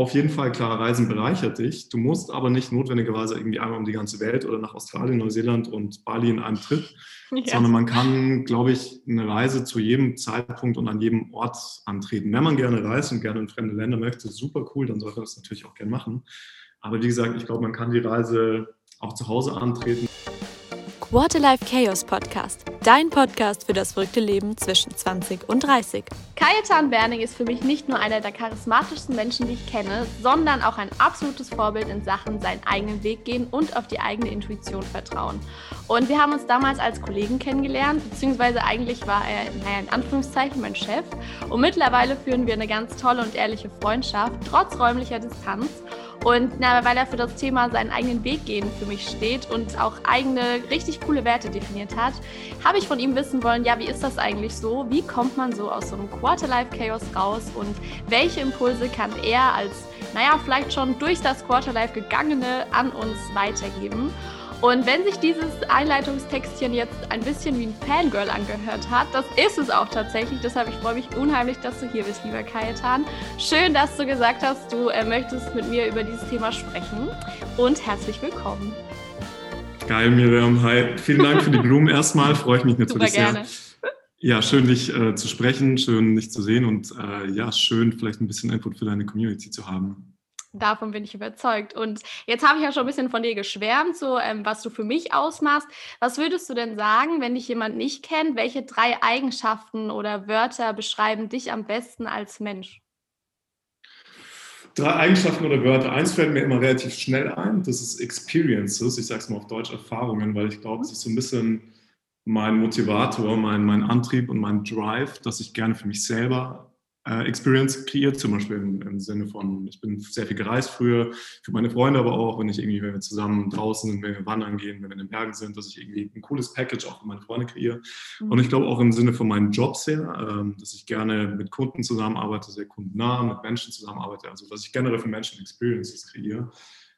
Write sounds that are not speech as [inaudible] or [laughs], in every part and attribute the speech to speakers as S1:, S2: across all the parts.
S1: auf jeden Fall klar, Reisen bereichert dich. Du musst aber nicht notwendigerweise irgendwie einmal um die ganze Welt oder nach Australien, Neuseeland und Bali in einem Trip, [laughs] ja. sondern man kann, glaube ich, eine Reise zu jedem Zeitpunkt und an jedem Ort antreten. Wenn man gerne reist und gerne in fremde Länder möchte, super cool, dann sollte man das natürlich auch gerne machen. Aber wie gesagt, ich glaube, man kann die Reise auch zu Hause antreten.
S2: Quarterlife Chaos Podcast, dein Podcast für das verrückte Leben zwischen 20 und 30.
S3: Kajetan Berning ist für mich nicht nur einer der charismatischsten Menschen, die ich kenne, sondern auch ein absolutes Vorbild in Sachen seinen eigenen Weg gehen und auf die eigene Intuition vertrauen. Und wir haben uns damals als Kollegen kennengelernt, beziehungsweise eigentlich war er, naja, in Anführungszeichen mein Chef. Und mittlerweile führen wir eine ganz tolle und ehrliche Freundschaft, trotz räumlicher Distanz. Und na, weil er für das Thema seinen eigenen Weg gehen für mich steht und auch eigene richtig coole Werte definiert hat, habe ich von ihm wissen wollen, ja, wie ist das eigentlich so? Wie kommt man so aus so einem Quarterlife-Chaos raus und welche Impulse kann er als, naja, vielleicht schon durch das Quarterlife gegangene an uns weitergeben? Und wenn sich dieses Einleitungstextchen jetzt ein bisschen wie ein Fangirl angehört hat, das ist es auch tatsächlich. Deshalb ich freue mich unheimlich, dass du hier bist, lieber Kajetan. Schön, dass du gesagt hast, du äh, möchtest mit mir über dieses Thema sprechen. Und herzlich willkommen.
S1: Geil, Miriam. Hi. Vielen Dank für die Blumen [laughs] erstmal. Freue ich mich natürlich Super gerne. sehr. Ja, schön, dich äh, zu sprechen, schön, dich zu sehen und äh, ja, schön, vielleicht ein bisschen Input für deine Community zu haben.
S3: Davon bin ich überzeugt. Und jetzt habe ich ja schon ein bisschen von dir geschwärmt, so ähm, was du für mich ausmachst. Was würdest du denn sagen, wenn dich jemand nicht kennt? Welche drei Eigenschaften oder Wörter beschreiben dich am besten als Mensch?
S1: Drei Eigenschaften oder Wörter. Eins fällt mir immer relativ schnell ein. Das ist Experiences. Ich sage es mal auf Deutsch Erfahrungen, weil ich glaube, es ist so ein bisschen mein Motivator, mein, mein Antrieb und mein Drive, dass ich gerne für mich selber äh, Experience kreiert, zum Beispiel im, im, Sinne von, ich bin sehr viel gereist früher, für meine Freunde aber auch, wenn ich irgendwie, wenn wir zusammen draußen sind, wenn wir wandern gehen, wenn wir in den Bergen sind, dass ich irgendwie ein cooles Package auch für meine Freunde kreiere. Mhm. Und ich glaube auch im Sinne von meinen Jobs her, ähm, dass ich gerne mit Kunden zusammenarbeite, sehr kundennah, mit Menschen zusammenarbeite, also dass ich generell für Menschen Experiences kreiere.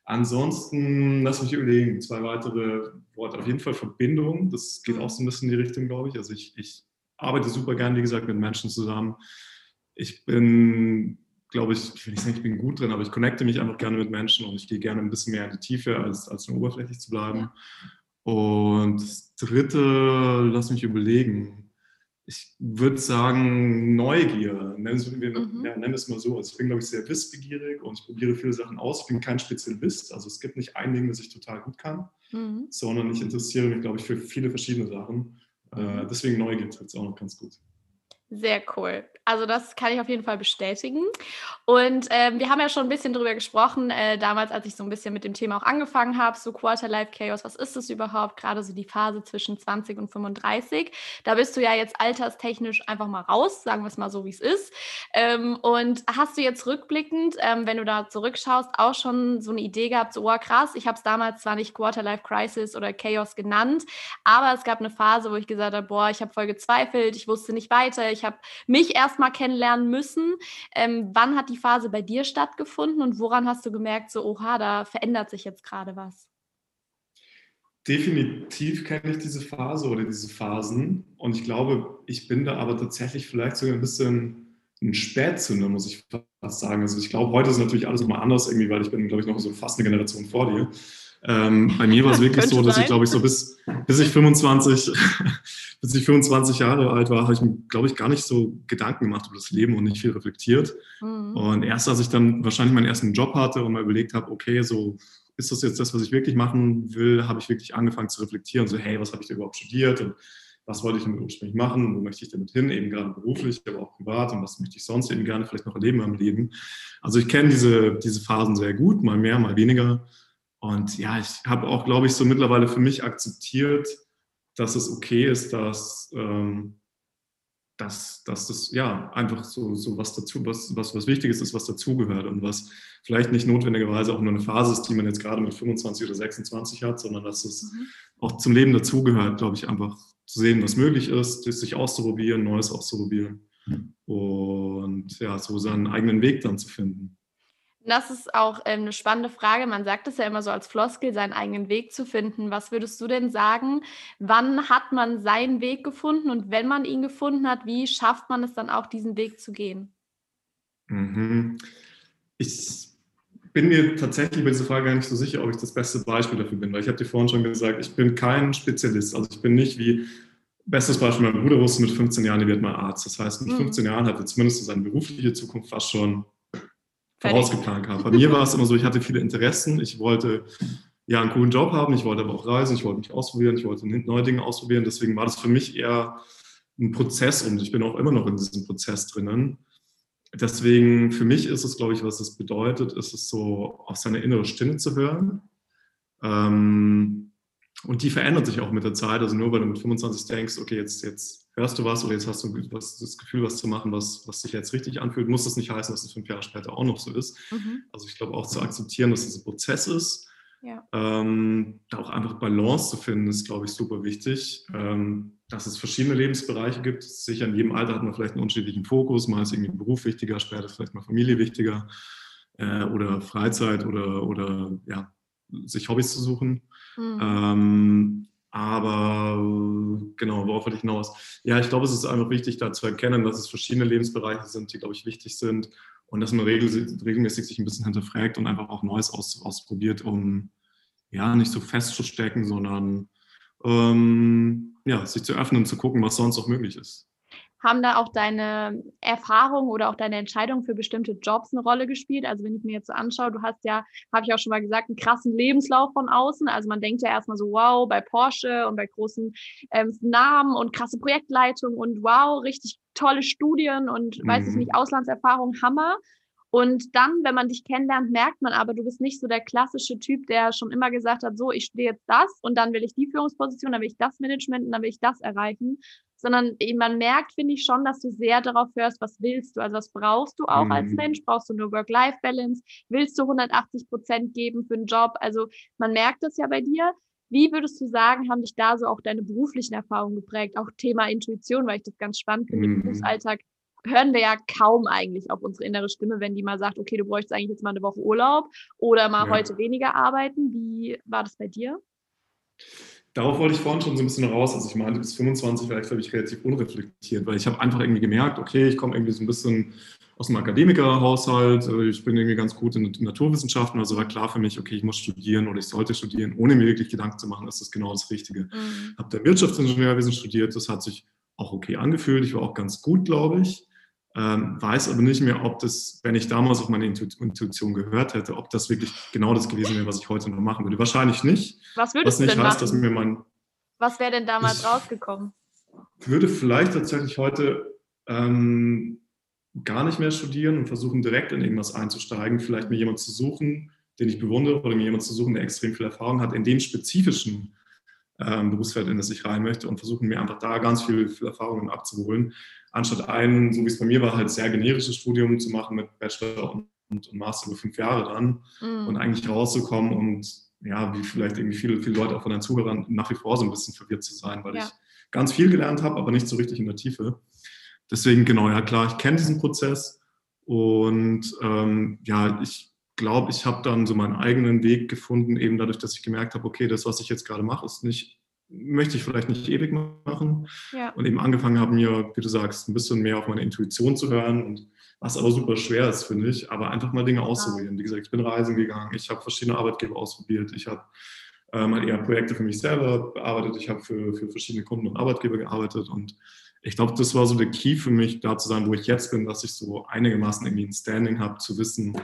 S1: Ansonsten, lass mich überlegen, zwei weitere Worte. Auf jeden Fall Verbindung, das geht mhm. auch so ein bisschen in die Richtung, glaube ich. Also ich, ich arbeite super gern, wie gesagt, mit Menschen zusammen ich bin, glaube ich, ich will nicht sagen, ich bin gut drin, aber ich connecte mich einfach gerne mit Menschen und ich gehe gerne ein bisschen mehr in die Tiefe, als, als nur oberflächlich zu bleiben. Und das dritte, lass mich überlegen. Ich würde sagen, Neugier. Nennen wir, mhm. ja, nennen es mal so. Also ich bin, glaube ich, sehr wissbegierig und ich probiere viele Sachen aus. Ich bin kein Spezialist. Also es gibt nicht ein Ding, das ich total gut kann, mhm. sondern ich interessiere mich, glaube ich, für viele verschiedene Sachen. Äh, mhm. deswegen Neugier trifft es auch noch ganz gut.
S3: Sehr cool. Also das kann ich auf jeden Fall bestätigen. Und ähm, wir haben ja schon ein bisschen drüber gesprochen, äh, damals, als ich so ein bisschen mit dem Thema auch angefangen habe, so Quarterlife Chaos, was ist das überhaupt? Gerade so die Phase zwischen 20 und 35. Da bist du ja jetzt alterstechnisch einfach mal raus, sagen wir es mal so, wie es ist. Ähm, und hast du jetzt rückblickend, ähm, wenn du da zurückschaust, auch schon so eine Idee gehabt, so, oh krass, ich habe es damals zwar nicht Quarterlife Crisis oder Chaos genannt, aber es gab eine Phase, wo ich gesagt habe, boah, ich habe voll gezweifelt, ich wusste nicht weiter, ich habe mich erst erstmal kennenlernen müssen. Ähm, wann hat die Phase bei dir stattgefunden und woran hast du gemerkt, so, oha, da verändert sich jetzt gerade was?
S1: Definitiv kenne ich diese Phase oder diese Phasen. Und ich glaube, ich bin da aber tatsächlich vielleicht sogar ein bisschen ein Spätzünder, muss ich fast sagen. Also ich glaube, heute ist natürlich alles nochmal anders irgendwie, weil ich bin, glaube ich, noch so fast eine Generation vor dir. Ähm, bei mir war es [laughs] wirklich so, dass ich, glaube ich, so bis, bis ich 25, [laughs] bis ich 25 Jahre alt war, habe ich mir, glaube ich, gar nicht so Gedanken gemacht über das Leben und nicht viel reflektiert. Mhm. Und erst als ich dann wahrscheinlich meinen ersten Job hatte und mal überlegt habe, okay, so ist das jetzt das, was ich wirklich machen will, habe ich wirklich angefangen zu reflektieren. So, hey, was habe ich da überhaupt studiert und was wollte ich damit ursprünglich machen, wo möchte ich damit hin, eben gerade beruflich, aber auch privat und was möchte ich sonst eben gerne vielleicht noch erleben im Leben. Also ich kenne diese, diese Phasen sehr gut, mal mehr, mal weniger. Und ja, ich habe auch, glaube ich, so mittlerweile für mich akzeptiert, dass es okay ist, dass, ähm, dass, dass das ja einfach so, so was dazu, was, was, was Wichtiges ist, was dazugehört und was vielleicht nicht notwendigerweise auch nur eine Phase ist, die man jetzt gerade mit 25 oder 26 hat, sondern dass es mhm. auch zum Leben dazugehört, glaube ich, einfach zu sehen, was möglich ist, sich auszuprobieren, Neues auszuprobieren mhm. und ja, so seinen eigenen Weg dann zu finden.
S3: Das ist auch ähm, eine spannende Frage. Man sagt es ja immer so als Floskel, seinen eigenen Weg zu finden. Was würdest du denn sagen? Wann hat man seinen Weg gefunden? Und wenn man ihn gefunden hat, wie schafft man es dann auch, diesen Weg zu gehen?
S1: Mhm. Ich bin mir tatsächlich bei dieser Frage gar nicht so sicher, ob ich das beste Beispiel dafür bin, weil ich habe dir vorhin schon gesagt, ich bin kein Spezialist. Also ich bin nicht wie, bestes Beispiel, mein Bruder wusste mit 15 Jahren, er wird mal Arzt. Das heißt, mit 15 mhm. Jahren hat er zumindest seine berufliche Zukunft fast schon vorausgeplant gehabt. Bei mir war es immer so, ich hatte viele Interessen, ich wollte ja einen coolen Job haben, ich wollte aber auch reisen, ich wollte mich ausprobieren, ich wollte neue Dinge ausprobieren. Deswegen war das für mich eher ein Prozess und ich bin auch immer noch in diesem Prozess drinnen deswegen, für mich ist es, glaube ich, was das bedeutet, ist es so, auf seine innere Stimme zu hören. Ähm, und die verändert sich auch mit der Zeit. Also nur weil du mit 25 denkst, okay, jetzt, jetzt hörst du was oder jetzt hast du was, das Gefühl, was zu machen, was, was sich jetzt richtig anfühlt, muss das nicht heißen, dass es fünf Jahre später auch noch so ist. Mhm. Also ich glaube auch zu akzeptieren, dass es ein Prozess ist. Ja. Ähm, da auch einfach Balance zu finden, ist, glaube ich, super wichtig. Ähm, dass es verschiedene Lebensbereiche gibt. Sicher in jedem Alter hat man vielleicht einen unterschiedlichen Fokus. Mal ist irgendwie Beruf wichtiger, später vielleicht mal Familie wichtiger äh, oder Freizeit oder, oder ja, sich Hobbys zu suchen. Mhm. Ähm, aber genau, worauf will ich hinaus? Ja, ich glaube, es ist einfach wichtig, da zu erkennen, dass es verschiedene Lebensbereiche sind, die, glaube ich, wichtig sind und dass man regelmäßig sich ein bisschen hinterfragt und einfach auch Neues aus, ausprobiert, um ja nicht so festzustecken, sondern ähm, ja, sich zu öffnen, zu gucken, was sonst auch möglich ist.
S3: Haben da auch deine Erfahrungen oder auch deine Entscheidungen für bestimmte Jobs eine Rolle gespielt? Also wenn ich mir jetzt so anschaue, du hast ja, habe ich auch schon mal gesagt, einen krassen Lebenslauf von außen. Also man denkt ja erstmal so, wow, bei Porsche und bei großen ähm, Namen und krasse Projektleitung und wow, richtig tolle Studien und mhm. weiß ich nicht, Auslandserfahrung, Hammer. Und dann, wenn man dich kennenlernt, merkt man aber, du bist nicht so der klassische Typ, der schon immer gesagt hat, so, ich stehe jetzt das und dann will ich die Führungsposition, dann will ich das Management und dann will ich das erreichen, sondern man merkt, finde ich schon, dass du sehr darauf hörst, was willst du, also was brauchst du auch mhm. als Mensch, brauchst du eine Work-Life-Balance, willst du 180 Prozent geben für einen Job, also man merkt das ja bei dir. Wie würdest du sagen, haben dich da so auch deine beruflichen Erfahrungen geprägt? Auch Thema Intuition, weil ich das ganz spannend finde, mhm. im Berufsalltag hören wir ja kaum eigentlich auf unsere innere Stimme, wenn die mal sagt, okay, du bräuchtest eigentlich jetzt mal eine Woche Urlaub oder mal ja. heute weniger arbeiten. Wie war das bei dir?
S1: Darauf wollte ich vorhin schon so ein bisschen raus. Also ich meinte, bis 25 war ich, glaube ich, relativ unreflektiert, weil ich habe einfach irgendwie gemerkt, okay, ich komme irgendwie so ein bisschen aus einem Akademikerhaushalt, äh, ich bin irgendwie ganz gut in Naturwissenschaften, also war klar für mich, okay, ich muss studieren oder ich sollte studieren, ohne mir wirklich Gedanken zu machen, ist das genau das Richtige. Mhm. Habe dann Wirtschaftsingenieurwesen studiert, das hat sich auch okay angefühlt, ich war auch ganz gut, glaube ich. Ähm, weiß aber nicht mehr, ob das, wenn ich damals auf meine Intuition gehört hätte, ob das wirklich genau das gewesen wäre, was ich heute noch machen würde. Wahrscheinlich nicht.
S3: Was würdest was nicht du denn heißt, machen? Dass mir mein, was wäre denn damals ich rausgekommen?
S1: würde vielleicht tatsächlich heute ähm, gar nicht mehr studieren und versuchen, direkt in irgendwas einzusteigen. Vielleicht mir jemanden zu suchen, den ich bewundere, oder mir jemanden zu suchen, der extrem viel Erfahrung hat in dem spezifischen ähm, Berufsfeld, in das ich rein möchte und versuchen mir einfach da ganz viel, viel Erfahrungen abzuholen anstatt ein, so wie es bei mir war, halt sehr generisches Studium zu machen mit Bachelor und, und Master über fünf Jahre dann mhm. und eigentlich rauszukommen und ja, wie vielleicht irgendwie viele, viele Leute auch von den Zuhörern nach wie vor so ein bisschen verwirrt zu sein, weil ja. ich ganz viel gelernt habe, aber nicht so richtig in der Tiefe. Deswegen, genau, ja klar, ich kenne diesen Prozess und ähm, ja, ich glaube, ich habe dann so meinen eigenen Weg gefunden, eben dadurch, dass ich gemerkt habe, okay, das, was ich jetzt gerade mache, ist nicht möchte ich vielleicht nicht ewig machen. Ja. Und eben angefangen habe, mir, wie du sagst, ein bisschen mehr auf meine Intuition zu hören und was aber super schwer ist, finde ich, aber einfach mal Dinge auszuprobieren. Wie gesagt, ich bin reisen gegangen, ich habe verschiedene Arbeitgeber ausprobiert, ich habe äh, mal eher Projekte für mich selber bearbeitet, ich habe für, für verschiedene Kunden und Arbeitgeber gearbeitet und ich glaube, das war so der Key für mich, da zu sein, wo ich jetzt bin, dass ich so einigermaßen irgendwie ein Standing habe, zu wissen,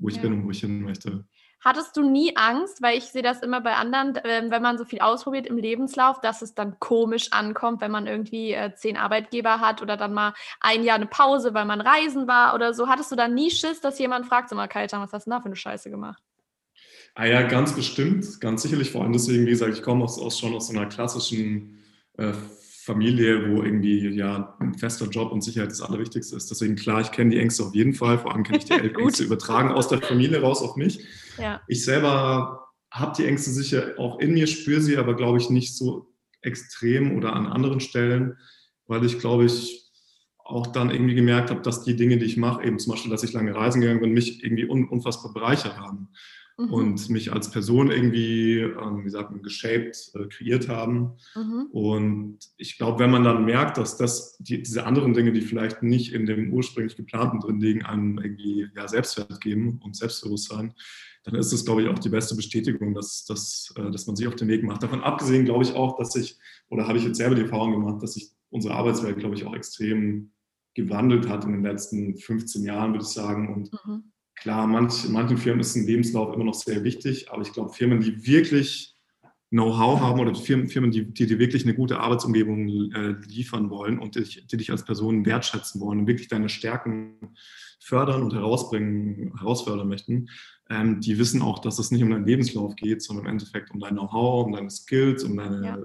S1: wo ich ja. bin und wo ich hin möchte.
S3: Hattest du nie Angst, weil ich sehe das immer bei anderen, äh, wenn man so viel ausprobiert im Lebenslauf, dass es dann komisch ankommt, wenn man irgendwie äh, zehn Arbeitgeber hat oder dann mal ein Jahr eine Pause, weil man reisen war oder so. Hattest du da nie Schiss, dass jemand fragt, sag mal, Kaitan, was hast du da für eine Scheiße gemacht?
S1: Ah ja, ganz bestimmt, ganz sicherlich. Vor allem deswegen, wie gesagt, ich komme aus, aus schon aus so einer klassischen äh, Familie, wo irgendwie ja ein fester Job und Sicherheit das Allerwichtigste ist. Deswegen klar, ich kenne die Ängste auf jeden Fall. Vor allem kenne ich die [laughs] Ängste übertragen aus der Familie raus auf mich. Ja. Ich selber habe die Ängste sicher auch in mir, spüre sie, aber glaube ich nicht so extrem oder an anderen Stellen, weil ich glaube ich auch dann irgendwie gemerkt habe, dass die Dinge, die ich mache, eben zum Beispiel, dass ich lange reisen gegangen bin, mich irgendwie un unfassbar bereichert haben. Mhm. und mich als Person irgendwie, ähm, wie sagt man, geshaped, äh, kreiert haben. Mhm. Und ich glaube, wenn man dann merkt, dass das, die, diese anderen Dinge, die vielleicht nicht in dem ursprünglich geplanten drin liegen, einem irgendwie ja, Selbstwert geben und Selbstbewusstsein, dann ist es, glaube ich, auch die beste Bestätigung, dass, dass, äh, dass man sich auf den Weg macht. Davon abgesehen glaube ich auch, dass ich, oder habe ich jetzt selber die Erfahrung gemacht, dass sich unsere Arbeitswelt, glaube ich, auch extrem gewandelt hat in den letzten 15 Jahren, würde ich sagen. Und mhm. Klar, manch, manchen Firmen ist ein Lebenslauf immer noch sehr wichtig, aber ich glaube, Firmen, die wirklich Know-how haben oder Firmen, Firmen die, die dir wirklich eine gute Arbeitsumgebung äh, liefern wollen und die, die dich als Person wertschätzen wollen und wirklich deine Stärken fördern und herausbringen, herausfördern möchten, ähm, die wissen auch, dass es nicht um deinen Lebenslauf geht, sondern im Endeffekt um dein Know-how, um deine Skills, um deine ja.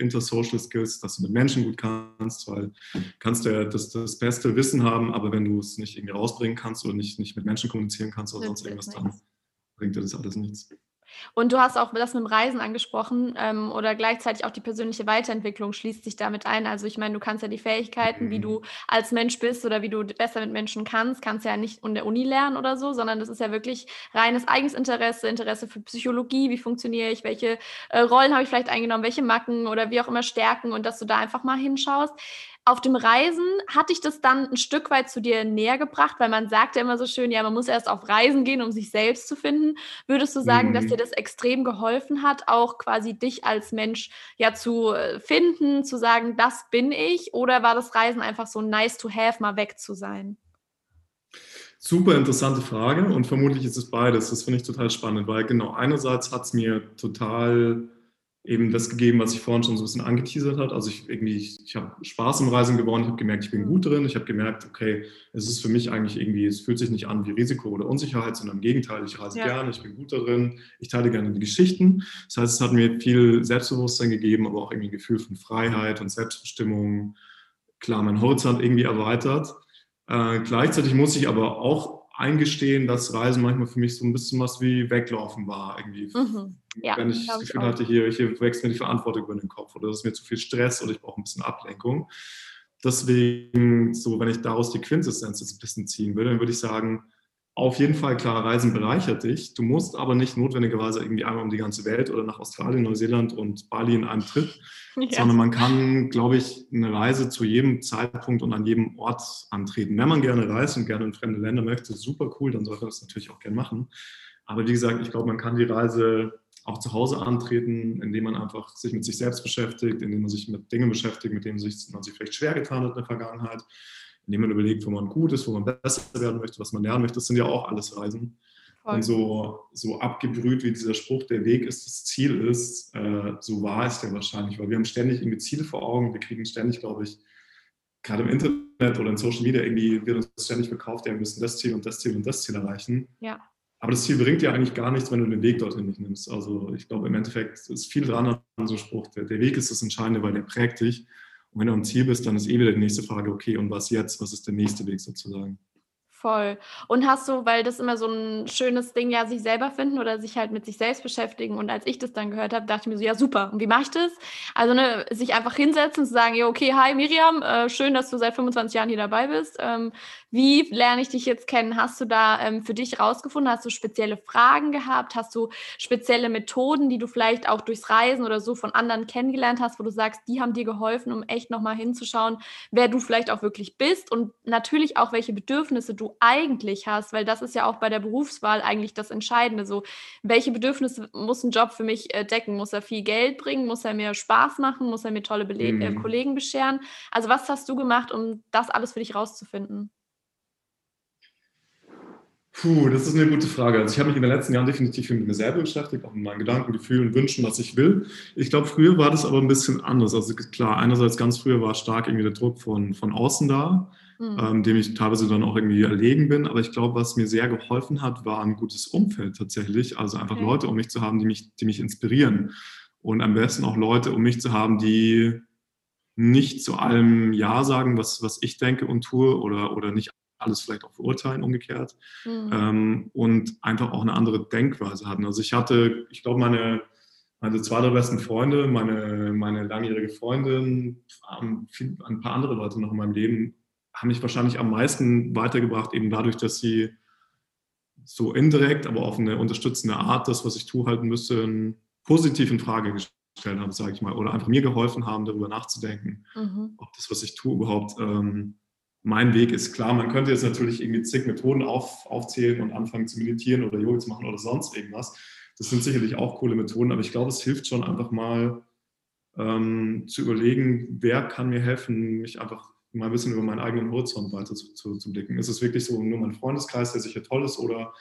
S1: Intersocial Skills, dass du mit Menschen gut kannst, weil kannst du ja das, das beste Wissen haben, aber wenn du es nicht irgendwie rausbringen kannst oder nicht, nicht mit Menschen kommunizieren kannst oder sonst irgendwas, dann bringt dir das alles nichts.
S3: Und du hast auch das mit dem Reisen angesprochen ähm, oder gleichzeitig auch die persönliche Weiterentwicklung schließt sich damit ein. Also ich meine, du kannst ja die Fähigkeiten, mhm. wie du als Mensch bist oder wie du besser mit Menschen kannst, kannst ja nicht in der Uni lernen oder so, sondern das ist ja wirklich reines eigenes Interesse, Interesse für Psychologie, wie funktioniere ich, welche äh, Rollen habe ich vielleicht eingenommen, welche Macken oder wie auch immer Stärken und dass du da einfach mal hinschaust. Auf dem Reisen hatte ich das dann ein Stück weit zu dir näher gebracht, weil man sagt ja immer so schön, ja, man muss erst auf Reisen gehen, um sich selbst zu finden. Würdest du sagen, mhm. dass dir das extrem geholfen hat, auch quasi dich als Mensch ja zu äh, finden, zu sagen, das bin ich? Oder war das Reisen einfach so nice to have, mal weg zu sein?
S1: Super interessante Frage und vermutlich ist es beides. Das finde ich total spannend, weil genau einerseits hat es mir total eben das gegeben, was ich vorhin schon so ein bisschen angeteasert hat. Also ich irgendwie, ich, ich habe Spaß im Reisen gewonnen, ich habe gemerkt, ich bin gut drin, ich habe gemerkt, okay, es ist für mich eigentlich irgendwie, es fühlt sich nicht an wie Risiko oder Unsicherheit, sondern im Gegenteil, ich reise ja. gerne, ich bin gut darin, ich teile gerne die Geschichten. Das heißt, es hat mir viel Selbstbewusstsein gegeben, aber auch irgendwie ein Gefühl von Freiheit und Selbstbestimmung, klar, mein Horizont irgendwie erweitert. Äh, gleichzeitig muss ich aber auch eingestehen, dass Reisen manchmal für mich so ein bisschen was wie Weglaufen war. Irgendwie. Mhm. Ja, Wenn ich das Gefühl ich hatte, hier, hier wächst mir die Verantwortung über den Kopf oder das ist mir zu viel Stress oder ich brauche ein bisschen Ablenkung. Deswegen, so wenn ich daraus die Quintessenz jetzt ein bisschen ziehen würde, dann würde ich sagen, auf jeden Fall, klar, Reisen bereichert dich. Du musst aber nicht notwendigerweise irgendwie einmal um die ganze Welt oder nach Australien, Neuseeland und Bali in einem Trip, ja. sondern man kann, glaube ich, eine Reise zu jedem Zeitpunkt und an jedem Ort antreten. Wenn man gerne reist und gerne in fremde Länder möchte, super cool, dann sollte man das natürlich auch gerne machen. Aber wie gesagt, ich glaube, man kann die Reise auch zu Hause antreten, indem man einfach sich mit sich selbst beschäftigt, indem man sich mit Dingen beschäftigt, mit denen man sich vielleicht schwer getan hat in der Vergangenheit indem man überlegt, wo man gut ist, wo man besser werden möchte, was man lernen möchte. Das sind ja auch alles Reisen. Voll. Und so, so abgebrüht wie dieser Spruch, der Weg ist das Ziel ist, äh, so wahr ist der wahrscheinlich, weil wir haben ständig irgendwie Ziele vor Augen. Wir kriegen ständig, glaube ich, gerade im Internet oder in Social Media irgendwie wird uns ständig verkauft, ja, wir müssen das Ziel und das Ziel und das Ziel erreichen. Ja. Aber das Ziel bringt dir eigentlich gar nichts, wenn du den Weg dorthin nicht nimmst. Also ich glaube, im Endeffekt ist viel dran an so einem Spruch. Der, der Weg ist das Entscheidende, weil der prägt dich. Und wenn du am Ziel bist, dann ist eh wieder die nächste Frage, okay, und was jetzt? Was ist der nächste Weg sozusagen?
S3: Voll. Und hast du, weil das immer so ein schönes Ding, ja, sich selber finden oder sich halt mit sich selbst beschäftigen. Und als ich das dann gehört habe, dachte ich mir so, ja, super. Und wie mache ich das? Also, ne, sich einfach hinsetzen und sagen, ja, okay, hi Miriam, äh, schön, dass du seit 25 Jahren hier dabei bist. Ähm, wie lerne ich dich jetzt kennen? Hast du da ähm, für dich rausgefunden? Hast du spezielle Fragen gehabt? Hast du spezielle Methoden, die du vielleicht auch durchs Reisen oder so von anderen kennengelernt hast, wo du sagst, die haben dir geholfen, um echt nochmal hinzuschauen, wer du vielleicht auch wirklich bist und natürlich auch, welche Bedürfnisse du eigentlich hast, weil das ist ja auch bei der Berufswahl eigentlich das Entscheidende. So, welche Bedürfnisse muss ein Job für mich äh, decken? Muss er viel Geld bringen? Muss er mir Spaß machen? Muss er mir tolle Bele äh, mhm. äh, Kollegen bescheren? Also, was hast du gemacht, um das alles für dich rauszufinden?
S1: Puh, das ist eine gute Frage. Also ich habe mich in den letzten Jahren definitiv mit mir selber beschäftigt, auch mit meinen Gedanken, Gefühlen, Wünschen, was ich will. Ich glaube, früher war das aber ein bisschen anders. Also klar, einerseits ganz früher war stark irgendwie der Druck von, von außen da, mhm. ähm, dem ich teilweise dann auch irgendwie erlegen bin. Aber ich glaube, was mir sehr geholfen hat, war ein gutes Umfeld tatsächlich. Also einfach okay. Leute um mich zu haben, die mich, die mich inspirieren. Und am besten auch Leute um mich zu haben, die nicht zu allem Ja sagen, was, was ich denke und tue oder, oder nicht alles vielleicht auch verurteilen, umgekehrt. Mhm. Ähm, und einfach auch eine andere Denkweise hatten. Also ich hatte, ich glaube, meine, meine zwei der besten Freunde, meine, meine langjährige Freundin, ein paar andere Leute noch in meinem Leben, haben mich wahrscheinlich am meisten weitergebracht, eben dadurch, dass sie so indirekt, aber auf eine unterstützende Art das, was ich tue, halt ein bisschen positiv in Frage gestellt habe, sage ich mal, oder einfach mir geholfen haben, darüber nachzudenken, mhm. ob das, was ich tue, überhaupt ähm, mein Weg ist. Klar, man könnte jetzt natürlich irgendwie zig Methoden auf, aufzählen und anfangen zu meditieren oder Yoga zu machen oder sonst irgendwas. Das sind sicherlich auch coole Methoden, aber ich glaube, es hilft schon einfach mal ähm, zu überlegen, wer kann mir helfen, mich einfach mal ein bisschen über meinen eigenen Horizont weiter zu, zu, zu blicken. Ist es wirklich so nur mein Freundeskreis, der sicher toll ist, oder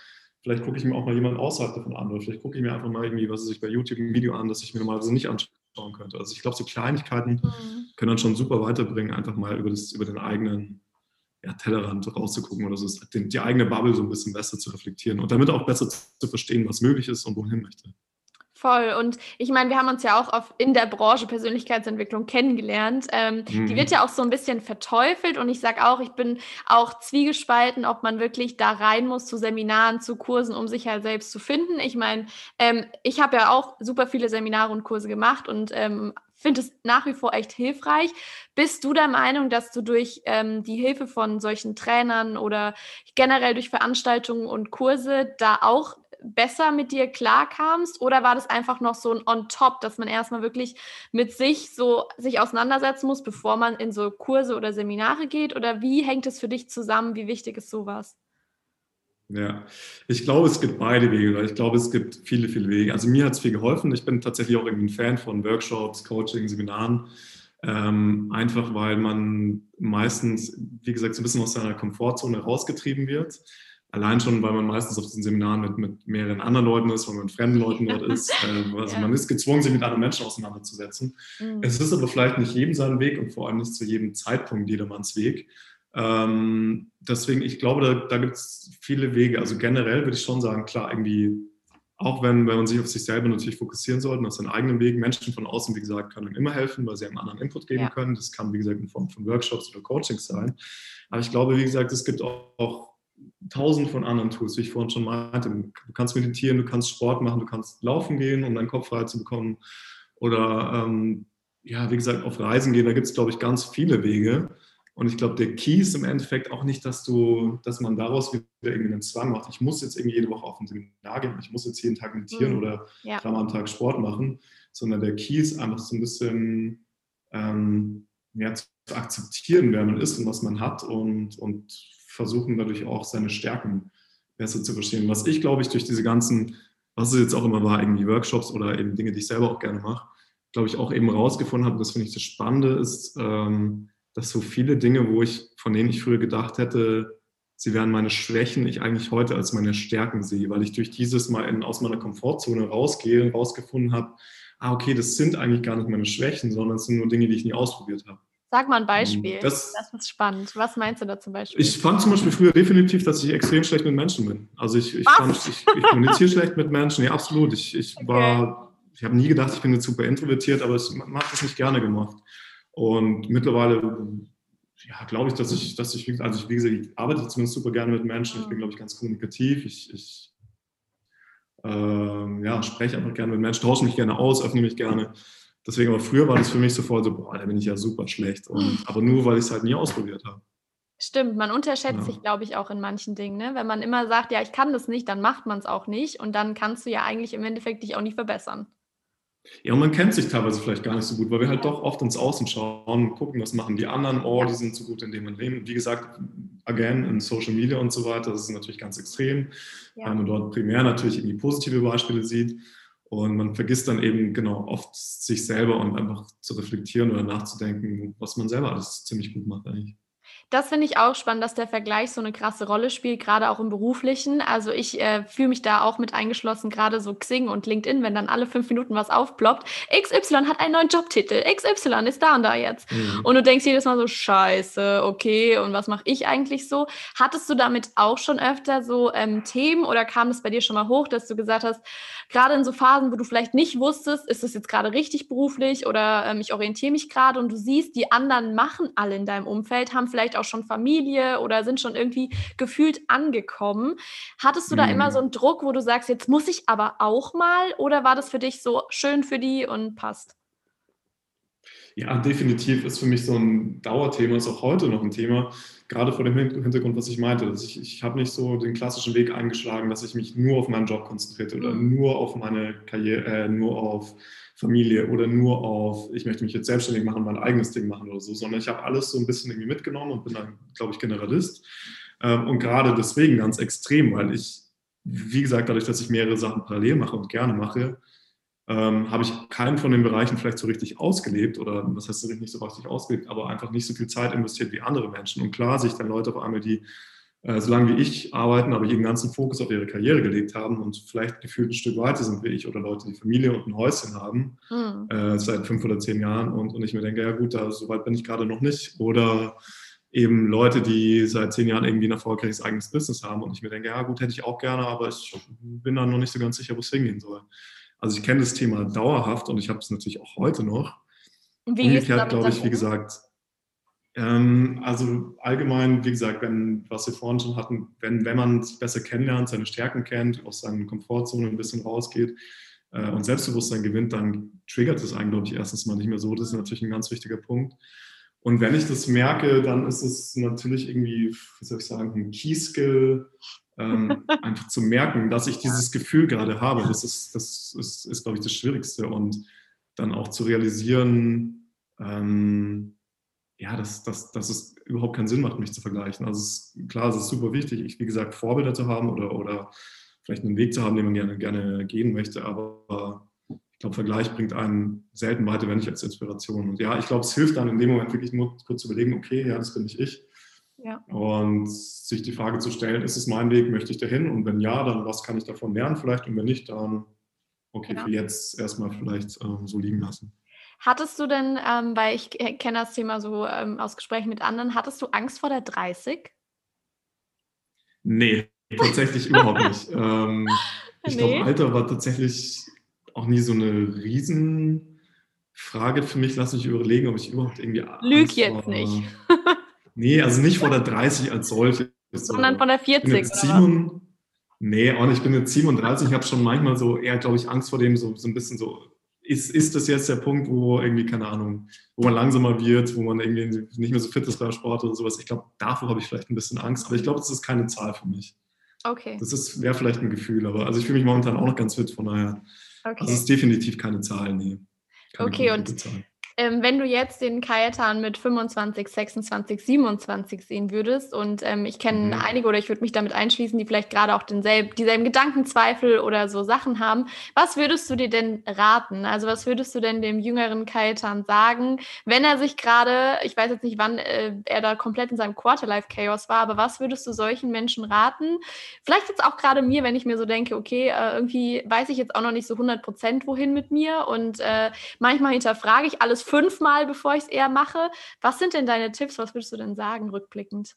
S1: vielleicht gucke ich mir auch mal jemanden außerhalb davon an, oder vielleicht gucke ich mir einfach mal irgendwie, was ich bei YouTube ein Video an, das ich mir normalerweise nicht anschauen könnte. Also ich glaube, so Kleinigkeiten mhm. können dann schon super weiterbringen, einfach mal über, das, über den eigenen ja, Tellerrand rauszugucken oder so, die, die eigene Bubble so ein bisschen besser zu reflektieren und damit auch besser zu verstehen, was möglich ist und wohin möchte.
S3: Voll. Und ich meine, wir haben uns ja auch auf, in der Branche Persönlichkeitsentwicklung kennengelernt. Ähm, mhm. Die wird ja auch so ein bisschen verteufelt. Und ich sage auch, ich bin auch zwiegespalten, ob man wirklich da rein muss zu Seminaren, zu Kursen, um sich halt selbst zu finden. Ich meine, ähm, ich habe ja auch super viele Seminare und Kurse gemacht und ähm, finde es nach wie vor echt hilfreich. Bist du der Meinung, dass du durch ähm, die Hilfe von solchen Trainern oder generell durch Veranstaltungen und Kurse da auch besser mit dir klarkamst? Oder war das einfach noch so ein On-Top, dass man erstmal wirklich mit sich so sich auseinandersetzen muss, bevor man in so Kurse oder Seminare geht? Oder wie hängt es für dich zusammen? Wie wichtig ist sowas?
S1: Ja, ich glaube, es gibt beide Wege, ich glaube, es gibt viele, viele Wege. Also mir hat es viel geholfen. Ich bin tatsächlich auch irgendwie ein Fan von Workshops, Coaching, Seminaren. Ähm, einfach weil man meistens, wie gesagt, so ein bisschen aus seiner Komfortzone rausgetrieben wird. Allein schon, weil man meistens auf diesen Seminaren mit, mit mehreren anderen Leuten ist, weil man mit fremden Leuten dort [laughs] ist. Äh, also ja. man ist gezwungen, sich mit anderen Menschen auseinanderzusetzen. Mhm. Es ist aber vielleicht nicht jedem sein Weg und vor allem nicht zu jedem Zeitpunkt jedermanns Weg. Ähm, deswegen, ich glaube, da, da gibt es viele Wege. Also generell würde ich schon sagen, klar, irgendwie, auch wenn, wenn man sich auf sich selber natürlich fokussieren sollte, auf seinen eigenen Weg, Menschen von außen, wie gesagt, können immer helfen, weil sie einem anderen Input geben ja. können. Das kann, wie gesagt, in Form von Workshops oder Coachings sein. Aber ich glaube, wie gesagt, es gibt auch, auch tausend von anderen Tools, wie ich vorhin schon meinte. Du kannst meditieren, du kannst Sport machen, du kannst laufen gehen, um deinen Kopf frei zu bekommen. Oder ähm, ja, wie gesagt, auf Reisen gehen, da gibt es, glaube ich, ganz viele Wege. Und ich glaube, der Key ist im Endeffekt auch nicht, dass du, dass man daraus wieder irgendwie einen Zwang macht. Ich muss jetzt irgendwie jede Woche auf ein Seminar gehen, ich muss jetzt jeden Tag meditieren mhm. oder ja. dreimal am Tag Sport machen, sondern der Key ist einfach so ein bisschen ähm, ja, zu akzeptieren, wer man ist und was man hat und, und versuchen dadurch auch seine Stärken besser zu verstehen. Was ich, glaube ich, durch diese ganzen, was es jetzt auch immer war, irgendwie Workshops oder eben Dinge, die ich selber auch gerne mache, glaube ich, auch eben rausgefunden habe, das finde ich das Spannende ist, ähm, dass so viele Dinge, wo ich, von denen ich früher gedacht hätte, sie wären meine Schwächen, ich eigentlich heute als meine Stärken sehe, weil ich durch dieses Mal in, aus meiner Komfortzone rausgehe und rausgefunden habe, ah, okay, das sind eigentlich gar nicht meine Schwächen, sondern es sind nur Dinge, die ich nie ausprobiert habe.
S3: Sag mal ein Beispiel. Das, das ist spannend. Was meinst du da zum Beispiel?
S1: Ich fand zum Beispiel früher definitiv, dass ich extrem schlecht mit Menschen bin. Also ich, ich, fand, ich, ich kommuniziere schlecht mit Menschen. Ja, absolut. Ich, ich okay. war, ich habe nie gedacht, ich bin jetzt super introvertiert, aber ich habe das nicht gerne gemacht. Und mittlerweile, ja, glaube ich, dass ich, dass ich, also ich, wie gesagt, ich arbeite zumindest super gerne mit Menschen. Ich bin, glaube ich, ganz kommunikativ. Ich, ich äh, ja, spreche einfach gerne mit Menschen, tausche mich gerne aus, öffne mich gerne. Deswegen, aber früher war das für mich sofort so, boah, da bin ich ja super schlecht. Und, aber nur, weil ich es halt nie ausprobiert habe.
S3: Stimmt, man unterschätzt ja. sich, glaube ich, auch in manchen Dingen. Ne? Wenn man immer sagt, ja, ich kann das nicht, dann macht man es auch nicht. Und dann kannst du ja eigentlich im Endeffekt dich auch nicht verbessern.
S1: Ja, und man kennt sich teilweise vielleicht gar nicht so gut, weil wir halt doch oft ins Außen schauen und gucken, was machen die anderen. Oh, die sind so gut in dem und dem. Wie gesagt, again, in Social Media und so weiter, das ist natürlich ganz extrem, ja. weil man dort primär natürlich irgendwie positive Beispiele sieht. Und man vergisst dann eben genau oft sich selber und einfach zu reflektieren oder nachzudenken, was man selber alles ziemlich gut macht eigentlich.
S3: Das finde ich auch spannend, dass der Vergleich so eine krasse Rolle spielt, gerade auch im Beruflichen. Also ich äh, fühle mich da auch mit eingeschlossen, gerade so Xing und LinkedIn, wenn dann alle fünf Minuten was aufploppt. XY hat einen neuen Jobtitel, XY ist da und da jetzt. Mhm. Und du denkst jedes Mal so, scheiße, okay, und was mache ich eigentlich so? Hattest du damit auch schon öfter so ähm, Themen oder kam es bei dir schon mal hoch, dass du gesagt hast, gerade in so Phasen, wo du vielleicht nicht wusstest, ist das jetzt gerade richtig beruflich oder ähm, ich orientiere mich gerade und du siehst, die anderen machen alle in deinem Umfeld, haben vielleicht auch schon Familie oder sind schon irgendwie gefühlt angekommen. Hattest du da immer mhm. so einen Druck, wo du sagst, jetzt muss ich aber auch mal? Oder war das für dich so schön für die und passt?
S1: Ja, definitiv ist für mich so ein Dauerthema, ist auch heute noch ein Thema, gerade vor dem Hintergrund, was ich meinte. Dass ich ich habe nicht so den klassischen Weg eingeschlagen, dass ich mich nur auf meinen Job konzentrierte oder mhm. nur auf meine Karriere, äh, nur auf Familie oder nur auf, ich möchte mich jetzt selbstständig machen, mein eigenes Ding machen oder so, sondern ich habe alles so ein bisschen irgendwie mitgenommen und bin dann, glaube ich, Generalist. Ähm, und gerade deswegen ganz extrem, weil ich, wie gesagt, dadurch, dass ich mehrere Sachen parallel mache und gerne mache, ähm, habe ich keinen von den Bereichen vielleicht so richtig ausgelebt oder was heißt nicht so richtig ausgelebt, aber einfach nicht so viel Zeit investiert wie andere Menschen. Und klar sich dann Leute auf einmal, die äh, so lange wie ich arbeiten, aber ihren ganzen Fokus auf ihre Karriere gelegt haben und vielleicht gefühlt ein Stück weiter sind wie ich oder Leute, die Familie und ein Häuschen haben mhm. äh, seit fünf oder zehn Jahren und, und ich mir denke, ja gut, da, so weit bin ich gerade noch nicht. Oder eben Leute, die seit zehn Jahren irgendwie ein erfolgreiches eigenes Business haben und ich mir denke, ja gut, hätte ich auch gerne, aber ich bin da noch nicht so ganz sicher, wo es hingehen soll. Also ich kenne das Thema dauerhaft und ich habe es natürlich auch heute noch. Wie Umgekehrt glaube ich, wie gesagt, also allgemein, wie gesagt, wenn, was wir vorhin schon hatten, wenn, wenn man es besser kennenlernt, seine Stärken kennt, aus seiner Komfortzone ein bisschen rausgeht äh, und Selbstbewusstsein gewinnt, dann triggert es einen, glaube ich, erstens mal nicht mehr so. Das ist natürlich ein ganz wichtiger Punkt. Und wenn ich das merke, dann ist es natürlich irgendwie, wie soll ich sagen, ein Key-Skill, ähm, [laughs] einfach zu merken, dass ich dieses Gefühl gerade habe. Das ist, das ist, ist glaube ich, das Schwierigste. Und dann auch zu realisieren, ähm, ja, dass, dass, dass es überhaupt keinen Sinn macht, mich zu vergleichen. Also es ist, klar, es ist super wichtig, ich, wie gesagt, Vorbilder zu haben oder, oder vielleicht einen Weg zu haben, den man gerne, gerne gehen möchte. Aber ich glaube, Vergleich bringt einen selten weiter, wenn nicht als Inspiration. Und ja, ich glaube, es hilft dann in dem Moment wirklich nur kurz zu überlegen, okay, ja, das bin nicht ich. Ja. Und sich die Frage zu stellen, ist es mein Weg, möchte ich dahin? Und wenn ja, dann was kann ich davon lernen vielleicht? Und wenn nicht, dann okay, genau. für jetzt erstmal vielleicht ähm, so liegen lassen.
S3: Hattest du denn, ähm, weil ich kenne das Thema so ähm, aus Gesprächen mit anderen, hattest du Angst vor der 30?
S1: Nee, tatsächlich überhaupt nicht. [laughs] Ähm, ich nee. glaube, Alter war tatsächlich auch nie so eine Riesenfrage für mich. Lass mich überlegen, ob ich überhaupt irgendwie.
S3: Lüg jetzt war. nicht. [laughs]
S1: Nee, also nicht vor der 30 als solche.
S3: Sondern von der 40.
S1: Simon, nee, auch nicht. Ich bin jetzt 37. Ich habe schon manchmal so eher, glaube ich, Angst vor dem, so, so ein bisschen so. Ist, ist das jetzt der Punkt, wo irgendwie, keine Ahnung, wo man langsamer wird, wo man irgendwie nicht mehr so fit ist beim Sport oder sowas? Ich glaube, davor habe ich vielleicht ein bisschen Angst, aber ich glaube, das ist keine Zahl für mich.
S3: Okay.
S1: Das wäre vielleicht ein Gefühl, aber also ich fühle mich momentan auch noch ganz fit, von daher. Okay. Also es ist definitiv keine Zahl, nee.
S3: Keine okay, und Zahl ähm, wenn du jetzt den Kajetan mit 25, 26, 27 sehen würdest, und ähm, ich kenne mhm. einige oder ich würde mich damit einschließen, die vielleicht gerade auch denselben, dieselben Gedankenzweifel oder so Sachen haben, was würdest du dir denn raten? Also was würdest du denn dem jüngeren Kajetan sagen, wenn er sich gerade, ich weiß jetzt nicht, wann äh, er da komplett in seinem Quarterlife-Chaos war, aber was würdest du solchen Menschen raten? Vielleicht jetzt auch gerade mir, wenn ich mir so denke, okay, äh, irgendwie weiß ich jetzt auch noch nicht so 100 Prozent, wohin mit mir und äh, manchmal hinterfrage ich alles fünfmal, bevor ich es eher mache. Was sind denn deine Tipps? Was würdest du denn sagen, rückblickend?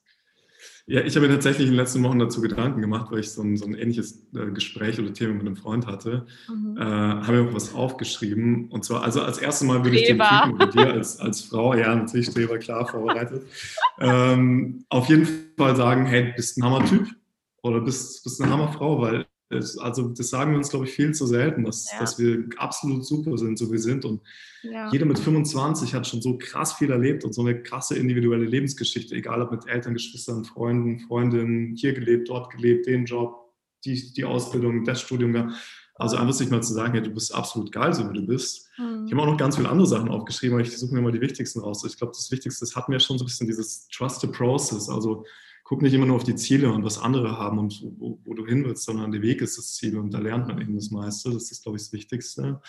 S1: Ja, ich habe mir tatsächlich in den letzten Wochen dazu Gedanken gemacht, weil ich so ein, so ein ähnliches äh, Gespräch oder Thema mit einem Freund hatte. Mhm. Äh, habe mir auch was aufgeschrieben. Und zwar, also als erstes Mal würde ich den Typen mit dir als, als Frau, ja, natürlich Streber, klar, vorbereitet, ähm, auf jeden Fall sagen, hey, bist ein Hammertyp oder bist, bist eine Hammerfrau, weil also das sagen wir uns, glaube ich, viel zu selten, dass, ja. dass wir absolut super sind, so wie wir sind. Und ja. jeder mit 25 hat schon so krass viel erlebt und so eine krasse individuelle Lebensgeschichte, egal ob mit Eltern, Geschwistern, Freunden, Freundinnen, hier gelebt, dort gelebt, den Job, die, die Ausbildung, das Studium. Also einfach sich mal zu sagen, ja, du bist absolut geil, so wie du bist. Mhm. Ich habe auch noch ganz viele andere Sachen aufgeschrieben, aber ich suche mir mal die wichtigsten raus. Ich glaube, das Wichtigste, das hat mir schon so ein bisschen dieses Trust the Process, also guck nicht immer nur auf die Ziele und was andere haben und wo, wo, du hin willst, sondern der Weg ist das Ziel und da lernt man eben das meiste. Das ist, glaube ich, das Wichtigste.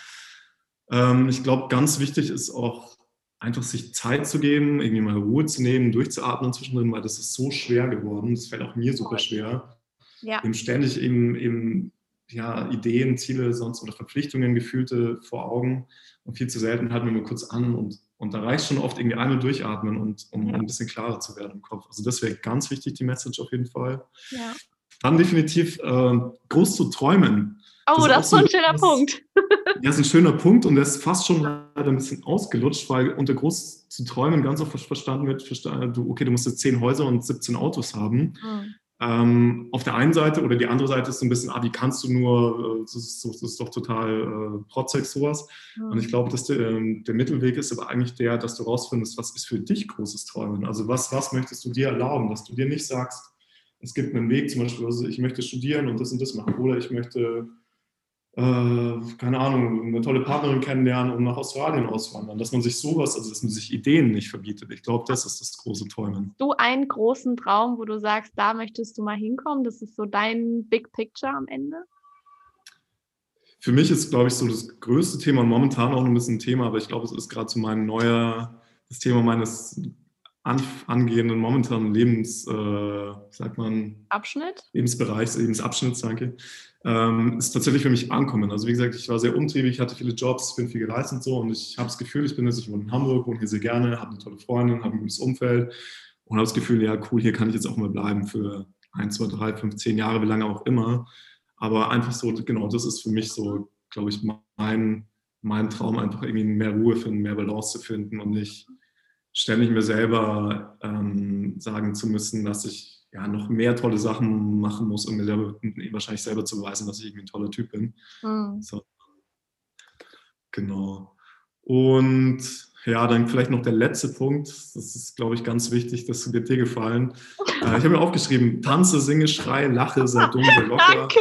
S1: Ähm, ich glaube, ganz wichtig ist auch einfach sich Zeit zu geben, irgendwie mal Ruhe zu nehmen, durchzuatmen zwischendrin, weil das ist so schwer geworden. Das fällt auch mir super schwer. Ja. Eben ständig eben, eben ja, Ideen, Ziele sonst oder Verpflichtungen, Gefühlte vor Augen und viel zu selten halten wir nur kurz an und und da reicht schon oft irgendwie einmal durchatmen, und, um, ja. ein bisschen klarer zu werden im Kopf. Also das wäre ganz wichtig, die Message auf jeden Fall. Ja. Dann definitiv äh, groß zu träumen.
S3: Oh, das, das ist so ein schöner
S1: das,
S3: Punkt. [laughs]
S1: ja, ist ein schöner Punkt und der ist fast schon leider ein bisschen ausgelutscht, weil unter groß zu träumen ganz oft verstanden wird, du, okay, du musst jetzt zehn Häuser und 17 Autos haben. Mhm. Ähm, auf der einen Seite oder die andere Seite ist so ein bisschen, ah, wie kannst du nur, äh, das, ist, das ist doch total äh, protzig sowas. Mhm. Und ich glaube, dass der, äh, der, Mittelweg ist aber eigentlich der, dass du rausfindest, was ist für dich großes Träumen. Also was, was möchtest du dir erlauben, dass du dir nicht sagst, es gibt einen Weg, zum Beispiel, also ich möchte studieren und das und das machen oder ich möchte äh, keine Ahnung, eine tolle Partnerin kennenlernen und nach Australien auswandern. Dass man sich sowas, also dass man sich Ideen nicht verbietet. Ich glaube, das ist das große Träumen.
S3: Du einen großen Traum, wo du sagst, da möchtest du mal hinkommen? Das ist so dein Big Picture am Ende?
S1: Für mich ist, glaube ich, so das größte Thema und momentan auch ein bisschen ein Thema, aber ich glaube, es ist gerade so mein neuer, das Thema meines angehenden momentanen Lebens, äh, sagt man?
S3: Abschnitt?
S1: Lebensbereichs, Lebensabschnitts, danke ähm, ist tatsächlich für mich ankommen. Also wie gesagt, ich war sehr umtriebig, hatte viele Jobs, bin viel gereist und so und ich habe das Gefühl, ich bin jetzt, ich wohne in Hamburg, wohne hier sehr gerne, habe eine tolle Freundin, habe ein gutes Umfeld und habe das Gefühl, ja cool, hier kann ich jetzt auch mal bleiben für ein, zwei, drei, fünf, zehn Jahre, wie lange auch immer. Aber einfach so, genau, das ist für mich so, glaube ich, mein, mein Traum, einfach irgendwie mehr Ruhe finden, mehr Balance zu finden und nicht ständig mir selber ähm, sagen zu müssen, dass ich ja, noch mehr tolle Sachen machen muss, um mir selber, wahrscheinlich selber zu beweisen, dass ich irgendwie ein toller Typ bin. Mhm. So. Genau. Und ja, dann vielleicht noch der letzte Punkt. Das ist, glaube ich, ganz wichtig. Das wird dir gefallen. Äh, ich habe mir aufgeschrieben: Tanze, singe, schreie, lache, sei [laughs] dumm, sei locker. Danke.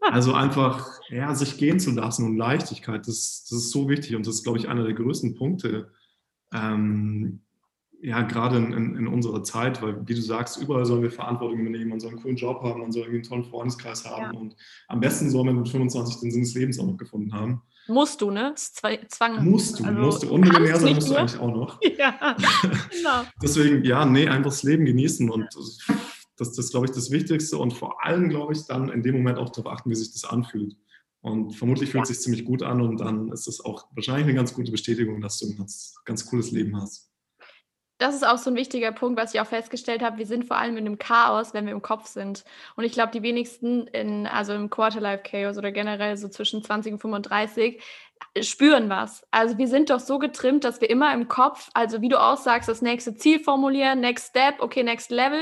S1: Also einfach, ja, sich gehen zu lassen und Leichtigkeit, das, das ist so wichtig und das ist, glaube ich, einer der größten Punkte, ähm, ja, gerade in, in, in, unserer Zeit, weil wie du sagst, überall sollen wir Verantwortung übernehmen, man soll einen coolen Job haben, man soll irgendwie einen tollen Freundeskreis haben ja. und am besten soll man mit 25 den Sinn des Lebens auch noch gefunden haben.
S3: Musst du, ne? Zwang.
S1: Musst du, also, musst du. Und Millionär sein musst du eigentlich auch noch. [laughs] Ja, genau. [laughs] Deswegen, ja, nee, einfach das Leben genießen und das, das ist, glaube ich, das Wichtigste und vor allem, glaube ich, dann in dem Moment auch darauf achten, wie sich das anfühlt. Und vermutlich fühlt es ja. sich ziemlich gut an und dann ist es auch wahrscheinlich eine ganz gute Bestätigung, dass du ein ganz, ganz cooles Leben hast
S3: das ist auch so ein wichtiger Punkt, was ich auch festgestellt habe. Wir sind vor allem in einem Chaos, wenn wir im Kopf sind. Und ich glaube, die wenigsten in, also im Quarterlife Chaos oder generell so zwischen 20 und 35 spüren was. Also wir sind doch so getrimmt, dass wir immer im Kopf, also wie du auch sagst, das nächste Ziel formulieren, next step, okay, next level.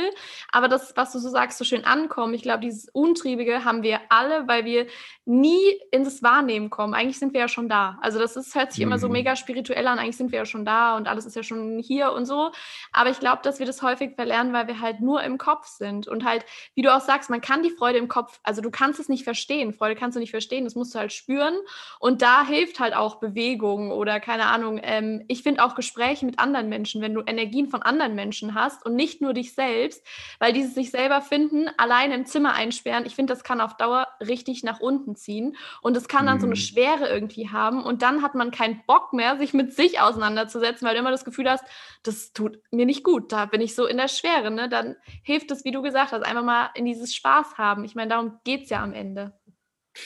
S3: Aber das, was du so sagst, so schön ankommen, ich glaube, dieses Untriebige haben wir alle, weil wir nie ins Wahrnehmen kommen. Eigentlich sind wir ja schon da. Also das ist, hört sich mhm. immer so mhm. mega spirituell an, eigentlich sind wir ja schon da und alles ist ja schon hier und so. Aber ich glaube, dass wir das häufig verlernen, weil wir halt nur im Kopf sind. Und halt, wie du auch sagst, man kann die Freude im Kopf, also du kannst es nicht verstehen. Freude kannst du nicht verstehen, das musst du halt spüren. Und da hilft halt auch Bewegung oder keine Ahnung. Ähm, ich finde auch Gespräche mit anderen Menschen, wenn du Energien von anderen Menschen hast und nicht nur dich selbst, weil dieses sich selber finden, alleine im Zimmer einsperren, ich finde, das kann auf Dauer richtig nach unten ziehen. Und es kann dann mhm. so eine mhm. Schwere irgendwie haben. Und dann hat man keinen Bock mehr, sich mit sich auseinanderzusetzen, weil du immer das Gefühl hast, das tut mir nicht gut. Da bin ich so in der Schwere. Ne? Dann hilft es, wie du gesagt hast, einfach mal in dieses Spaß haben. Ich meine, darum geht es ja am Ende.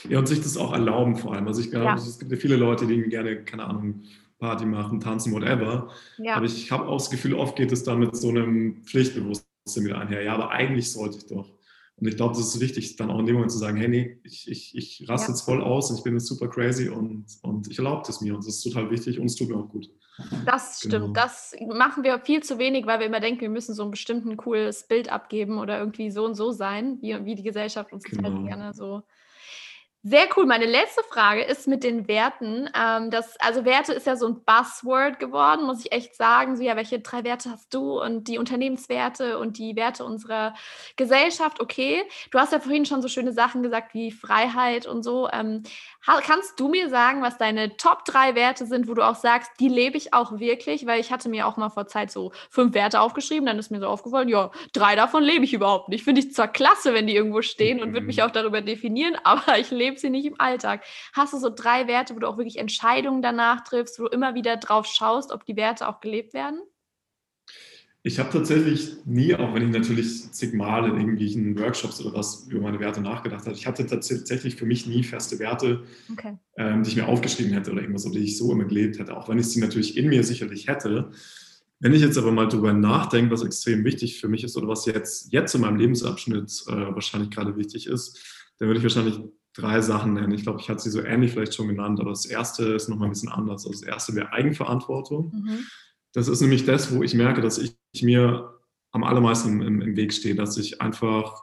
S1: Ja, und sich das auch erlauben vor allem. Also ich glaube, ja. es gibt ja viele Leute, die gerne, keine Ahnung, Party machen, tanzen, whatever. Ja. Aber ich habe auch das Gefühl, oft geht es da mit so einem Pflichtbewusstsein wieder einher. Ja, aber eigentlich sollte ich doch. Und ich glaube, das ist wichtig, dann auch in dem Moment zu sagen, hey, nee, ich, ich, ich raste ja. jetzt voll aus und ich bin jetzt super crazy und, und ich erlaube es mir und das ist total wichtig und es tut mir auch gut.
S3: Das stimmt. Genau. Das machen wir viel zu wenig, weil wir immer denken, wir müssen so ein bestimmten cooles Bild abgeben oder irgendwie so und so sein, wie, wie die Gesellschaft uns genau. halt gerne so sehr cool. Meine letzte Frage ist mit den Werten. Ähm, das, also Werte ist ja so ein Buzzword geworden, muss ich echt sagen. So, ja, welche drei Werte hast du? Und die Unternehmenswerte und die Werte unserer Gesellschaft, okay. Du hast ja vorhin schon so schöne Sachen gesagt wie Freiheit und so. Ähm, kannst du mir sagen, was deine Top drei Werte sind, wo du auch sagst, die lebe ich auch wirklich? Weil ich hatte mir auch mal vor Zeit so fünf Werte aufgeschrieben, dann ist mir so aufgefallen, ja, drei davon lebe ich überhaupt nicht. Finde ich zwar klasse, wenn die irgendwo stehen und würde mich mhm. auch darüber definieren, [laughs] aber ich lebe sie nicht im Alltag. Hast du so drei Werte, wo du auch wirklich Entscheidungen danach triffst, wo du immer wieder drauf schaust, ob die Werte auch gelebt werden?
S1: Ich habe tatsächlich nie, auch wenn ich natürlich zigmal in irgendwelchen Workshops oder was über meine Werte nachgedacht habe, ich hatte tatsächlich für mich nie feste Werte, okay. ähm, die ich mir aufgeschrieben hätte oder irgendwas, die ich so immer gelebt hätte, auch wenn ich sie natürlich in mir sicherlich hätte. Wenn ich jetzt aber mal darüber nachdenke, was extrem wichtig für mich ist oder was jetzt, jetzt in meinem Lebensabschnitt äh, wahrscheinlich gerade wichtig ist, dann würde ich wahrscheinlich drei Sachen nennen. Ich glaube, ich hatte sie so ähnlich vielleicht schon genannt, aber das erste ist nochmal ein bisschen anders. Also das erste wäre Eigenverantwortung. Mhm. Das ist nämlich das, wo ich merke, dass ich mir am allermeisten im, im Weg stehe, dass ich einfach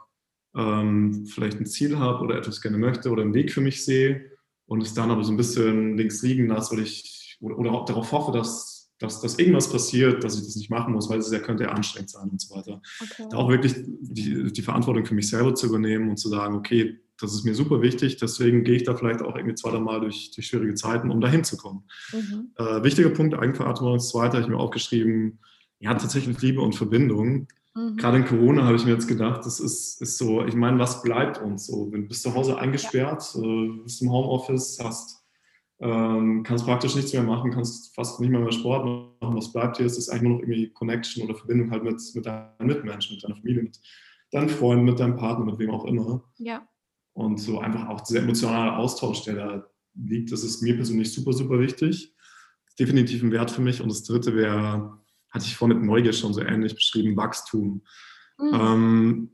S1: ähm, vielleicht ein Ziel habe oder etwas gerne möchte oder einen Weg für mich sehe und es dann aber so ein bisschen links liegen lasse, weil ich oder, oder darauf hoffe, dass, dass, dass irgendwas passiert, dass ich das nicht machen muss, weil es ja könnte ja anstrengend sein und so weiter. Okay. Da auch wirklich die, die Verantwortung für mich selber zu übernehmen und zu sagen, okay, das ist mir super wichtig, deswegen gehe ich da vielleicht auch irgendwie zwei, drei Mal durch, durch schwierige Zeiten, um da hinzukommen. Mhm. Äh, wichtiger Punkt, Eigenverantwortung. Das zweite habe ich mir aufgeschrieben, ja, tatsächlich Liebe und Verbindung. Mhm. Gerade in Corona habe ich mir jetzt gedacht, das ist, ist so, ich meine, was bleibt uns so? Wenn du bist zu Hause eingesperrt, ja. äh, bist im Homeoffice, hast, ähm, kannst praktisch nichts mehr machen, kannst fast nicht mehr, mehr Sport machen. Was bleibt dir? Es ist eigentlich nur noch irgendwie Connection oder Verbindung halt mit, mit deinen Mitmenschen, mit deiner Familie, mit deinen Freunden, mit deinem Partner, mit wem auch immer.
S3: Ja.
S1: Und so einfach auch dieser emotionale Austausch, der da liegt, das ist mir persönlich super, super wichtig. Definitiv ein Wert für mich. Und das dritte wäre, hatte ich vorhin mit Neugier schon so ähnlich beschrieben, Wachstum. Mhm. Ähm,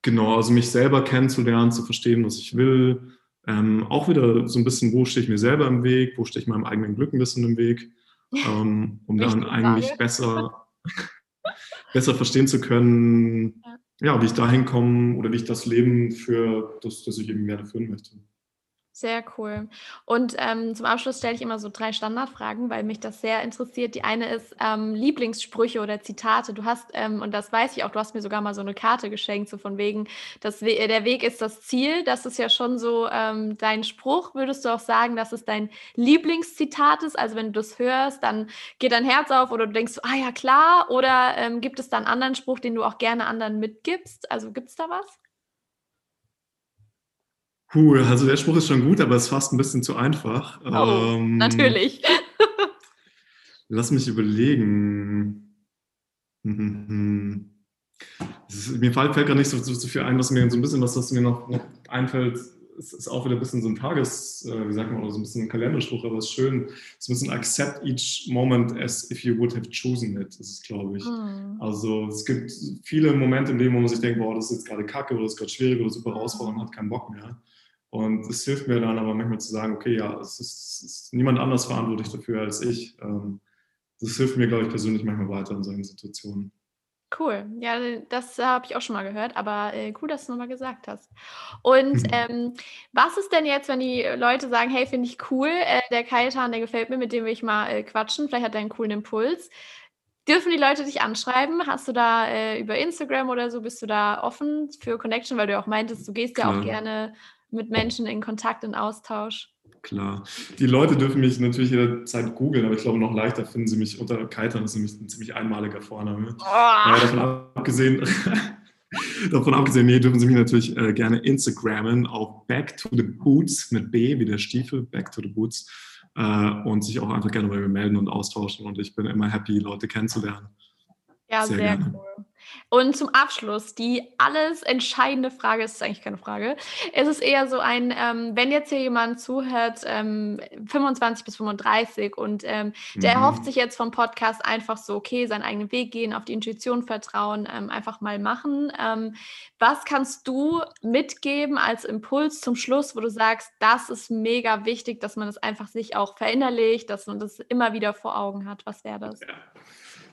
S1: genau, also mich selber kennenzulernen, zu verstehen, was ich will. Ähm, auch wieder so ein bisschen, wo stehe ich mir selber im Weg, wo stehe ich meinem eigenen Glück ein bisschen im Weg, ähm, um [laughs] dann eigentlich besser, [laughs] besser verstehen zu können, ja. Ja. wie ich dahin komme oder wie ich das Leben für das, das ich eben mehr führen möchte.
S3: Sehr cool. Und ähm, zum Abschluss stelle ich immer so drei Standardfragen, weil mich das sehr interessiert. Die eine ist ähm, Lieblingssprüche oder Zitate. Du hast, ähm, und das weiß ich auch, du hast mir sogar mal so eine Karte geschenkt, so von wegen, dass We der Weg ist das Ziel. Das ist ja schon so ähm, dein Spruch. Würdest du auch sagen, dass es dein Lieblingszitat ist? Also wenn du das hörst, dann geht dein Herz auf oder du denkst, ah ja klar. Oder ähm, gibt es da einen anderen Spruch, den du auch gerne anderen mitgibst? Also gibt es da was?
S1: Puh, also der Spruch ist schon gut, aber es ist fast ein bisschen zu einfach.
S3: Oh, ähm, natürlich. [laughs]
S1: lass mich überlegen. Ist, mir fällt, fällt gerade nicht so, so, so, viel ein, was mir so ein bisschen, was, was mir noch, noch einfällt, es ist auch wieder ein bisschen so ein Tages, äh, wie sagt man, oder so ein bisschen ein Kalenderspruch, aber es ist schön, so ein bisschen accept each moment as if you would have chosen it, das ist, glaube ich. Mhm. Also es gibt viele Momente im Leben, wo man sich denkt, boah, das ist jetzt gerade kacke oder das ist gerade schwierig oder super herausfordernd, man hat keinen Bock mehr. Und es hilft mir dann aber manchmal zu sagen, okay, ja, es ist, es ist niemand anders verantwortlich dafür als ich. Ähm, das hilft mir, glaube ich, persönlich manchmal weiter in solchen Situationen.
S3: Cool, ja, das habe ich auch schon mal gehört, aber äh, cool, dass du nochmal gesagt hast. Und [laughs] ähm, was ist denn jetzt, wenn die Leute sagen, hey, finde ich cool, äh, der Kaitan, der gefällt mir, mit dem will ich mal äh, quatschen, vielleicht hat er einen coolen Impuls. Dürfen die Leute dich anschreiben? Hast du da äh, über Instagram oder so, bist du da offen für Connection, weil du auch meintest, du gehst ja auch gerne mit Menschen in Kontakt, in Austausch.
S1: Klar. Die Leute dürfen mich natürlich jederzeit googeln, aber ich glaube, noch leichter finden sie mich unter Kaitern. Das ist nämlich ein ziemlich einmaliger Vorname. Oh. Äh, davon abgesehen, [laughs] davon abgesehen, nee, dürfen sie mich natürlich äh, gerne Instagrammen, auch Back to the Boots mit B wie der Stiefel, Back to the Boots. Äh, und sich auch einfach gerne bei mir melden und austauschen. Und ich bin immer happy, Leute kennenzulernen.
S3: Ja, sehr, sehr cool. Und zum Abschluss, die alles entscheidende Frage, es ist eigentlich keine Frage, es ist eher so ein, ähm, wenn jetzt hier jemand zuhört, ähm, 25 bis 35 und ähm, der mhm. erhofft sich jetzt vom Podcast einfach so, okay, seinen eigenen Weg gehen, auf die Intuition vertrauen, ähm, einfach mal machen. Ähm, was kannst du mitgeben als Impuls zum Schluss, wo du sagst, das ist mega wichtig, dass man das einfach sich auch verinnerlicht, dass man das immer wieder vor Augen hat? Was wäre das? Ja.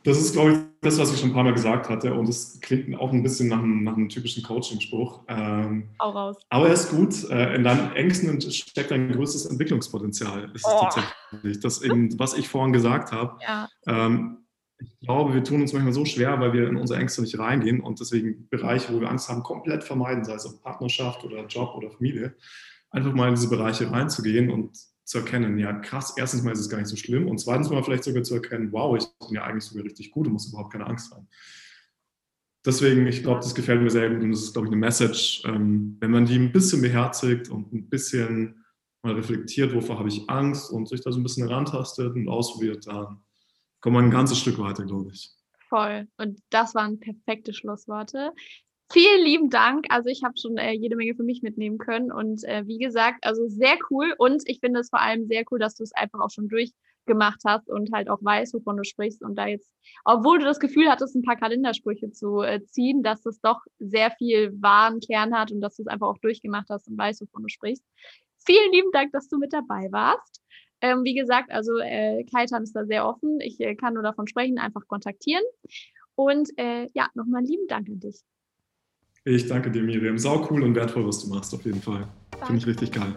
S1: Das ist, glaube ich, das, was ich schon ein paar Mal gesagt hatte. Und es klingt auch ein bisschen nach einem, nach einem typischen Coaching-Spruch. Ähm,
S3: Auch raus.
S1: Aber er ist gut. Äh, in deinen Ängsten steckt ein größtes Entwicklungspotenzial. Ist oh. tatsächlich. Das eben, was ich vorhin gesagt habe. Ja. Ähm, ich glaube, wir tun uns manchmal so schwer, weil wir in unsere Ängste nicht reingehen und deswegen Bereiche, wo wir Angst haben, komplett vermeiden, sei es auf Partnerschaft oder Job oder Familie. Einfach mal in diese Bereiche reinzugehen und zu erkennen, ja krass, erstens mal ist es gar nicht so schlimm und zweitens mal vielleicht sogar zu erkennen, wow, ich bin ja eigentlich sogar richtig gut und muss überhaupt keine Angst haben. Deswegen, ich glaube, das gefällt mir sehr gut und das ist, glaube ich, eine Message, ähm, wenn man die ein bisschen beherzigt und ein bisschen mal reflektiert, wovor habe ich Angst und sich da so ein bisschen herantastet und ausprobiert, dann kommt man ein ganzes Stück weiter, glaube ich.
S3: Voll. Und das waren perfekte Schlussworte. Vielen lieben Dank. Also ich habe schon äh, jede Menge für mich mitnehmen können und äh, wie gesagt, also sehr cool und ich finde es vor allem sehr cool, dass du es einfach auch schon durchgemacht hast und halt auch weißt, wovon du sprichst und da jetzt, obwohl du das Gefühl hattest, ein paar Kalendersprüche zu äh, ziehen, dass das doch sehr viel wahren Kern hat und dass du es einfach auch durchgemacht hast und weißt, wovon du sprichst. Vielen lieben Dank, dass du mit dabei warst. Ähm, wie gesagt, also äh, Kaitan ist da sehr offen. Ich äh, kann nur davon sprechen, einfach kontaktieren. Und äh, ja, nochmal lieben Dank an dich.
S1: Ich danke dir, Miriam. Sau cool und wertvoll, was du machst, auf jeden Fall. Finde ich richtig geil.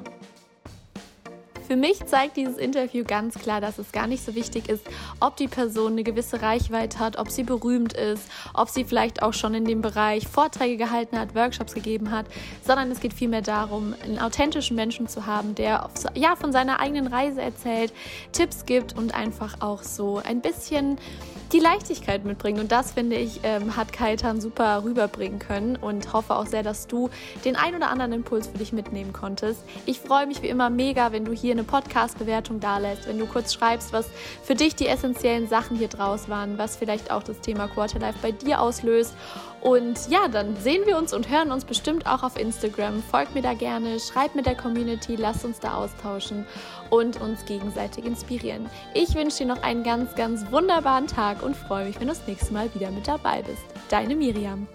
S3: Für mich zeigt dieses Interview ganz klar, dass es gar nicht so wichtig ist, ob die Person eine gewisse Reichweite hat, ob sie berühmt ist, ob sie vielleicht auch schon in dem Bereich Vorträge gehalten hat, Workshops gegeben hat, sondern es geht vielmehr darum, einen authentischen Menschen zu haben, der ja, von seiner eigenen Reise erzählt, Tipps gibt und einfach auch so ein bisschen die Leichtigkeit mitbringen. Und das, finde ich, ähm, hat Kaitan super rüberbringen können und hoffe auch sehr, dass du den ein oder anderen Impuls für dich mitnehmen konntest. Ich freue mich wie immer mega, wenn du hier eine Podcast-Bewertung dalässt, wenn du kurz schreibst, was für dich die essentiellen Sachen hier draus waren, was vielleicht auch das Thema Quarterlife bei dir auslöst. Und ja, dann sehen wir uns und hören uns bestimmt auch auf Instagram. Folgt mir da gerne, schreibt mit der Community, lasst uns da austauschen und uns gegenseitig inspirieren. Ich wünsche dir noch einen ganz, ganz wunderbaren Tag und freue mich, wenn du das nächste Mal wieder mit dabei bist. Deine Miriam.